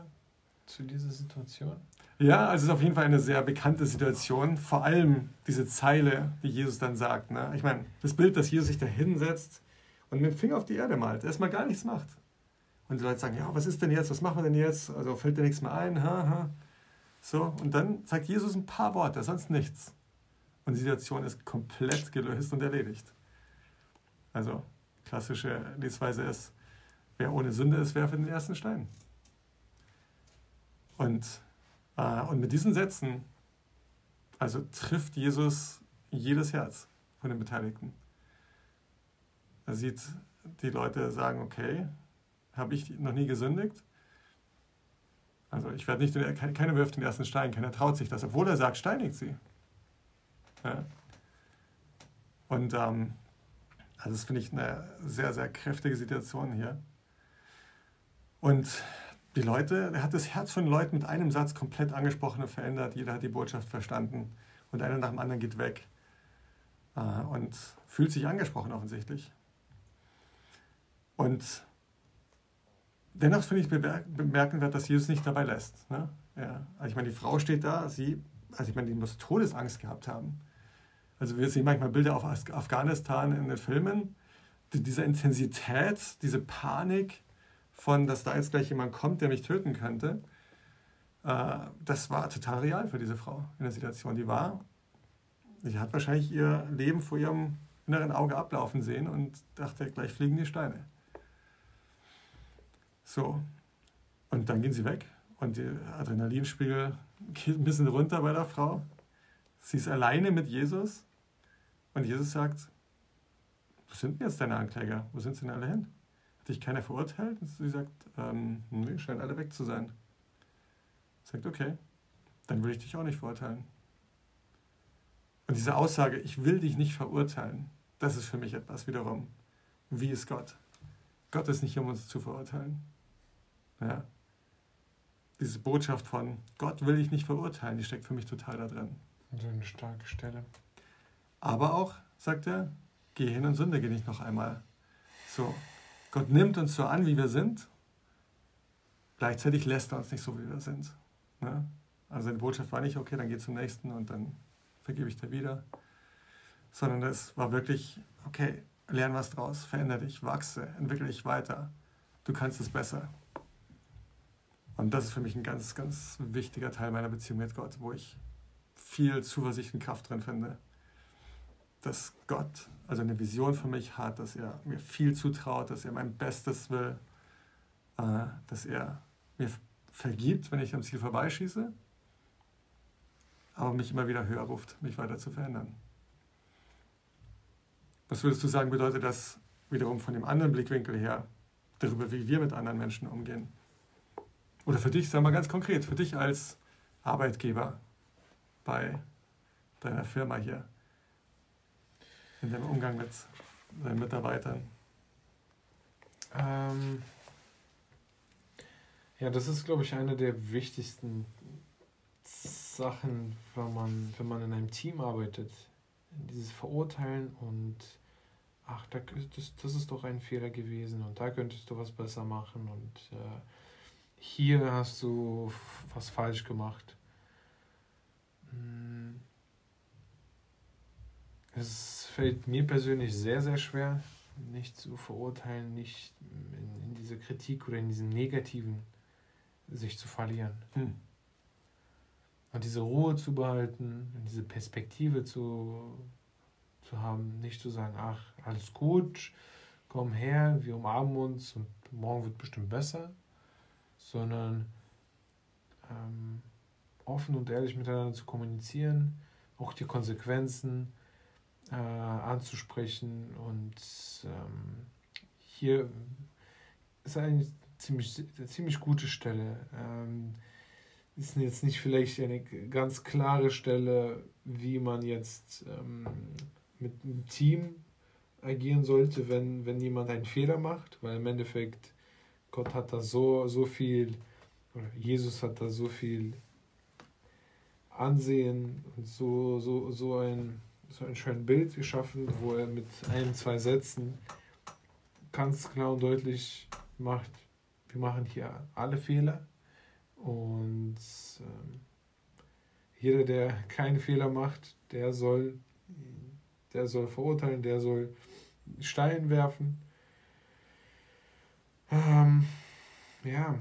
zu dieser Situation? Ja, also es ist auf jeden Fall eine sehr bekannte Situation. Vor allem diese Zeile, die Jesus dann sagt. Ne? Ich meine, das Bild, dass Jesus sich da hinsetzt und mit dem Finger auf die Erde malt, erstmal gar nichts macht. Und die Leute sagen, ja, was ist denn jetzt, was machen wir denn jetzt? Also fällt dir nichts mehr ein? Ha, ha. So, und dann sagt Jesus ein paar Worte, sonst nichts. Und die Situation ist komplett gelöst und erledigt. Also, klassische Lesweise ist, wer ohne Sünde ist, werfe den ersten Stein. Und, äh, und mit diesen Sätzen Also trifft Jesus jedes Herz von den Beteiligten. Er sieht die Leute sagen, okay, habe ich noch nie gesündigt? Also ich werde nicht, keiner wirft den ersten Stein, keiner traut sich das, obwohl er sagt, steinigt sie. Ja. Und ähm, also das finde ich eine sehr, sehr kräftige Situation hier. Und die Leute, er hat das Herz von Leuten mit einem Satz komplett angesprochen und verändert. Jeder hat die Botschaft verstanden und einer nach dem anderen geht weg äh, und fühlt sich angesprochen offensichtlich. Und dennoch finde ich bemerkenswert, dass Jesus nicht dabei lässt. Ne? Ja, also ich meine, die Frau steht da, sie, also ich meine, die muss Todesangst gehabt haben. Also wir sehen manchmal Bilder auf Afghanistan in den Filmen, die, diese Intensität, diese Panik von, dass da jetzt gleich jemand kommt, der mich töten könnte, äh, das war total real für diese Frau in der Situation. Die war, sie hat wahrscheinlich ihr Leben vor ihrem inneren Auge ablaufen sehen und dachte, gleich fliegen die Steine. So. Und dann gehen sie weg und der Adrenalinspiegel geht ein bisschen runter bei der Frau. Sie ist alleine mit Jesus und Jesus sagt, wo sind denn jetzt deine Ankläger? Wo sind sie denn alle hin? Hat dich keiner verurteilt? Und sie sagt, ähm, nee, scheinen alle weg zu sein. Sagt, okay, dann will ich dich auch nicht verurteilen. Und diese Aussage, ich will dich nicht verurteilen, das ist für mich etwas wiederum. Wie ist Gott? Gott ist nicht, um uns zu verurteilen. Ja. Diese Botschaft von Gott will ich nicht verurteilen, die steckt für mich total da drin. So eine starke Stelle. Aber auch, sagt er, geh hin und sündige nicht noch einmal. So, Gott nimmt uns so an, wie wir sind. Gleichzeitig lässt er uns nicht so, wie wir sind. Ne? Also seine Botschaft war nicht, okay, dann geh zum nächsten und dann vergebe ich dir wieder. Sondern es war wirklich, okay, lern was draus, verändere dich, wachse, entwickle dich weiter. Du kannst es besser. Und das ist für mich ein ganz, ganz wichtiger Teil meiner Beziehung mit Gott, wo ich viel Zuversicht und Kraft drin finde. Dass Gott also eine Vision für mich hat, dass er mir viel zutraut, dass er mein Bestes will, äh, dass er mir vergibt, wenn ich am Ziel vorbeischieße, aber mich immer wieder höher ruft, mich weiter zu verändern. Was würdest du sagen, bedeutet das wiederum von dem anderen Blickwinkel her, darüber, wie wir mit anderen Menschen umgehen? Oder für dich, sag mal ganz konkret, für dich als Arbeitgeber bei deiner Firma hier, in deinem Umgang mit deinen Mitarbeitern? Ähm ja, das ist, glaube ich, eine der wichtigsten Sachen, wenn man, wenn man in einem Team arbeitet. Dieses Verurteilen und ach, da, das, das ist doch ein Fehler gewesen und da könntest du was besser machen und äh, hier hast du was falsch gemacht. Hm. Es fällt mir persönlich sehr, sehr schwer, nicht zu verurteilen, nicht in, in diese Kritik oder in diesem Negativen sich zu verlieren. Hm. Und diese Ruhe zu behalten, diese Perspektive zu, zu haben, nicht zu sagen, ach, alles gut, komm her, wir umarmen uns und morgen wird bestimmt besser, sondern ähm, offen und ehrlich miteinander zu kommunizieren, auch die Konsequenzen äh, anzusprechen und ähm, hier ist eine ziemlich, eine ziemlich gute Stelle. Ähm, ist jetzt nicht vielleicht eine ganz klare Stelle, wie man jetzt ähm, mit einem Team agieren sollte, wenn, wenn jemand einen Fehler macht, weil im Endeffekt Gott hat da so, so viel, oder Jesus hat da so viel Ansehen und so, so, so, ein, so ein schönes Bild geschaffen, wo er mit ein, zwei Sätzen ganz klar und deutlich macht, wir machen hier alle Fehler und ähm, jeder, der keine Fehler macht, der soll, der soll verurteilen, der soll Stein werfen. Ähm, ja.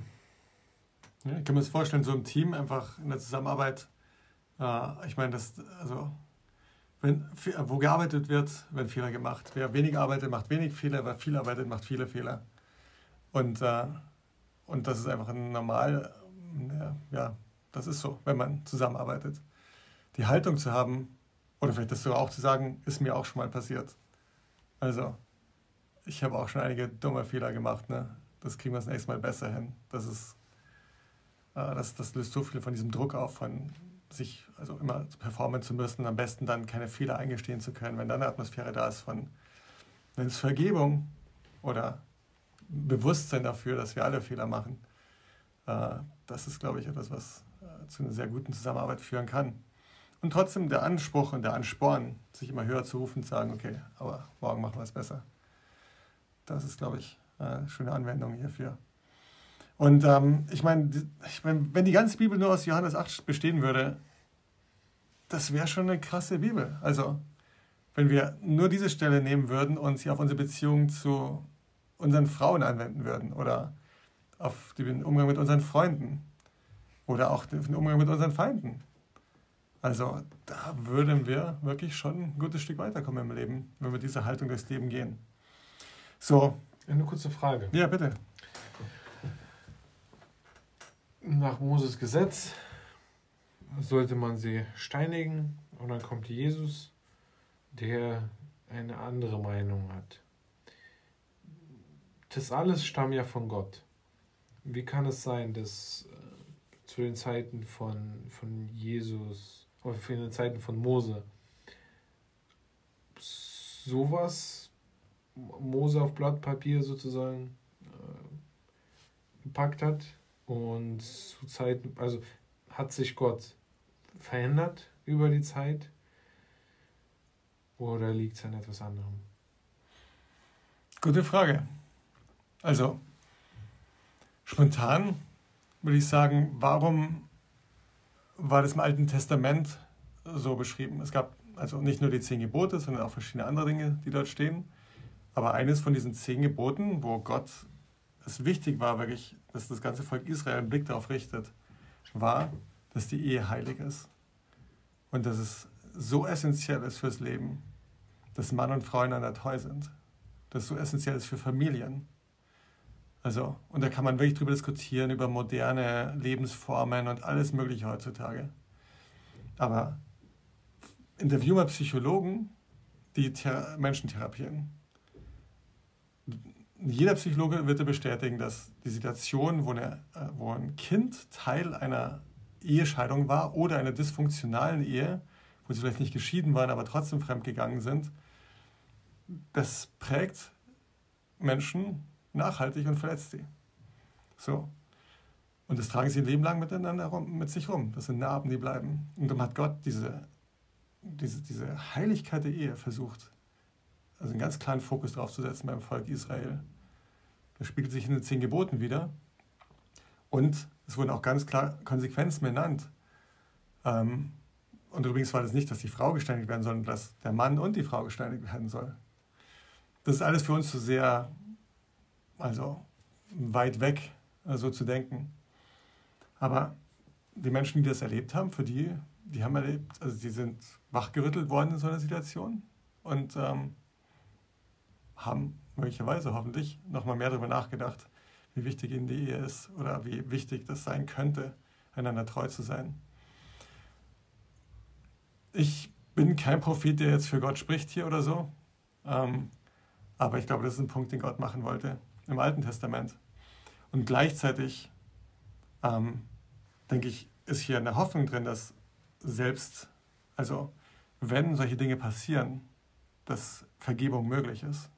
ja. Ich kann mir das vorstellen, so im Team einfach in der Zusammenarbeit äh, ich meine, das, also, wenn, wo gearbeitet wird, werden Fehler gemacht. Wer wenig arbeitet, macht wenig Fehler. Wer viel arbeitet, macht viele Fehler. Und, äh, und das ist einfach ein normal, ja, das ist so, wenn man zusammenarbeitet. die Haltung zu haben, oder vielleicht das sogar auch zu sagen, ist mir auch schon mal passiert. Also, ich habe auch schon einige dumme Fehler gemacht. Ne? Das kriegen wir das nächste Mal besser hin. Das ist, äh, das, das löst so viel von diesem Druck auf, von sich also immer performen zu müssen, am besten dann keine Fehler eingestehen zu können, wenn dann eine Atmosphäre da ist von, wenn es Vergebung oder Bewusstsein dafür, dass wir alle Fehler machen, äh, das ist, glaube ich, etwas, was äh, zu einer sehr guten Zusammenarbeit führen kann. Und trotzdem der Anspruch und der Ansporn, sich immer höher zu rufen, zu sagen, okay, aber morgen machen wir es besser. Das ist, glaube ich, eine schöne Anwendung hierfür. Und ähm, ich meine, mein, wenn die ganze Bibel nur aus Johannes 8 bestehen würde, das wäre schon eine krasse Bibel. Also, wenn wir nur diese Stelle nehmen würden und sie auf unsere Beziehung zu unseren Frauen anwenden würden oder auf den Umgang mit unseren Freunden oder auch den Umgang mit unseren Feinden. Also da würden wir wirklich schon ein gutes Stück weiterkommen im Leben, wenn wir diese Haltung durchs Leben gehen. So. Eine kurze Frage. Ja, bitte. Nach Moses Gesetz sollte man sie steinigen und dann kommt Jesus, der eine andere Meinung hat. Das alles stammt ja von Gott. Wie kann es sein, dass äh, zu den Zeiten von, von Jesus oder zu den Zeiten von Mose sowas Mose auf Blatt Papier sozusagen äh, gepackt hat und zu Zeiten, also hat sich Gott verändert über die Zeit oder liegt es an etwas anderem? Gute Frage. Also, spontan würde ich sagen, warum war das im Alten Testament so beschrieben? Es gab also nicht nur die zehn Gebote, sondern auch verschiedene andere Dinge, die dort stehen. Aber eines von diesen zehn Geboten, wo Gott es wichtig war, wirklich, dass das ganze Volk Israel einen Blick darauf richtet, war, dass die Ehe heilig ist. Und dass es so essentiell ist fürs Leben, dass Mann und Frau einander treu sind. Dass es so essentiell ist für Familien. Also, und da kann man wirklich drüber diskutieren, über moderne Lebensformen und alles Mögliche heutzutage. Aber interview mal Psychologen, die Thera Menschen therapieren jeder Psychologe wird dir bestätigen, dass die Situation, wo, eine, äh, wo ein Kind Teil einer Ehescheidung war oder einer dysfunktionalen Ehe, wo sie vielleicht nicht geschieden waren, aber trotzdem fremdgegangen sind, das prägt Menschen nachhaltig und verletzt sie. So. Und das tragen sie ein Leben lang miteinander rum, mit sich rum. Das sind Narben, die bleiben. Und dann hat Gott diese, diese, diese Heiligkeit der Ehe versucht, also einen ganz klaren Fokus drauf zu setzen beim Volk Israel. Das spiegelt sich in den zehn Geboten wieder. Und es wurden auch ganz klar Konsequenzen benannt. Ähm, und übrigens war das nicht, dass die Frau gesteinigt werden soll, sondern dass der Mann und die Frau gesteinigt werden soll. Das ist alles für uns zu so sehr, also weit weg, so zu denken. Aber die Menschen, die das erlebt haben, für die, die haben erlebt, also die sind wachgerüttelt worden in so einer Situation und ähm, haben möglicherweise hoffentlich nochmal mehr darüber nachgedacht, wie wichtig ihnen die Ehe ist oder wie wichtig das sein könnte, einander treu zu sein. Ich bin kein Prophet, der jetzt für Gott spricht hier oder so, ähm, aber ich glaube, das ist ein Punkt, den Gott machen wollte im Alten Testament. Und gleichzeitig, ähm, denke ich, ist hier eine Hoffnung drin, dass selbst, also wenn solche Dinge passieren, dass Vergebung möglich ist.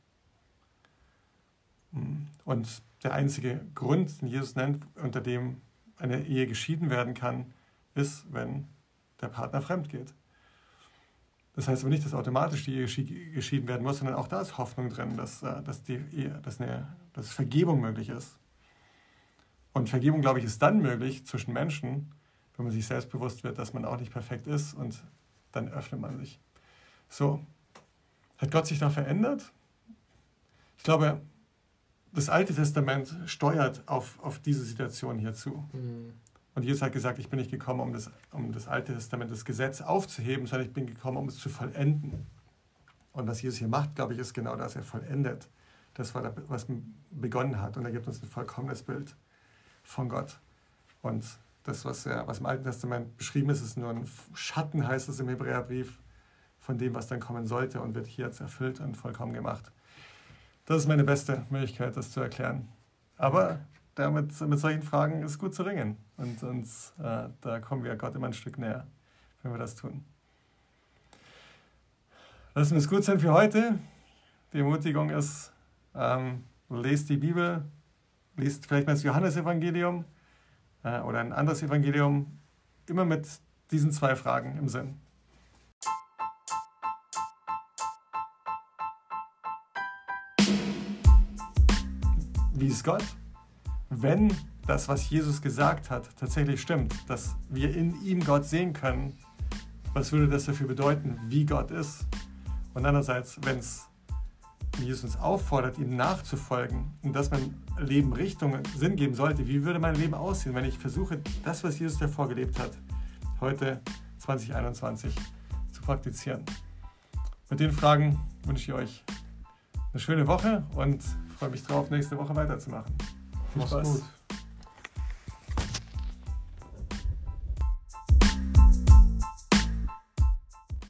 Und der einzige Grund, den Jesus nennt, unter dem eine Ehe geschieden werden kann, ist, wenn der Partner fremd geht. Das heißt aber nicht, dass automatisch die Ehe geschieden werden muss, sondern auch da ist Hoffnung drin, dass, äh, dass, die Ehe, dass, eine, dass Vergebung möglich ist. Und Vergebung, glaube ich, ist dann möglich zwischen Menschen, wenn man sich selbstbewusst wird, dass man auch nicht perfekt ist und dann öffnet man sich. So, hat Gott sich da verändert? Ich glaube, das Alte Testament steuert auf, auf diese Situation hier zu. Mhm. Und Jesus hat gesagt, ich bin nicht gekommen, um das, um das Alte Testament, das Gesetz aufzuheben, sondern ich bin gekommen, um es zu vollenden. Und was Jesus hier macht, glaube ich, ist genau das, er vollendet. Das war, was begonnen hat. Und er gibt uns ein vollkommenes Bild von Gott. Und das, was, er, was im Alten Testament beschrieben ist, ist nur ein Schatten, heißt es im Hebräerbrief, von dem, was dann kommen sollte und wird hier jetzt erfüllt und vollkommen gemacht. Das ist meine beste Möglichkeit, das zu erklären. Aber damit, mit solchen Fragen ist gut zu ringen. Und uns, äh, da kommen wir Gott immer ein Stück näher, wenn wir das tun. Lassen wir es gut sein für heute. Die Ermutigung ist, ähm, lest die Bibel, liest vielleicht mal das Johannesevangelium äh, oder ein anderes Evangelium, immer mit diesen zwei Fragen im Sinn. Wie ist Gott? Wenn das, was Jesus gesagt hat, tatsächlich stimmt, dass wir in ihm Gott sehen können, was würde das dafür bedeuten, wie Gott ist? Und andererseits, wenn es Jesus uns auffordert, ihm nachzufolgen und dass mein Leben Richtung Sinn geben sollte, wie würde mein Leben aussehen, wenn ich versuche, das, was Jesus davor gelebt hat, heute 2021 zu praktizieren? Mit den Fragen wünsche ich euch eine schöne Woche und freue mich drauf, nächste Woche weiterzumachen. Viel Spaß. Gut.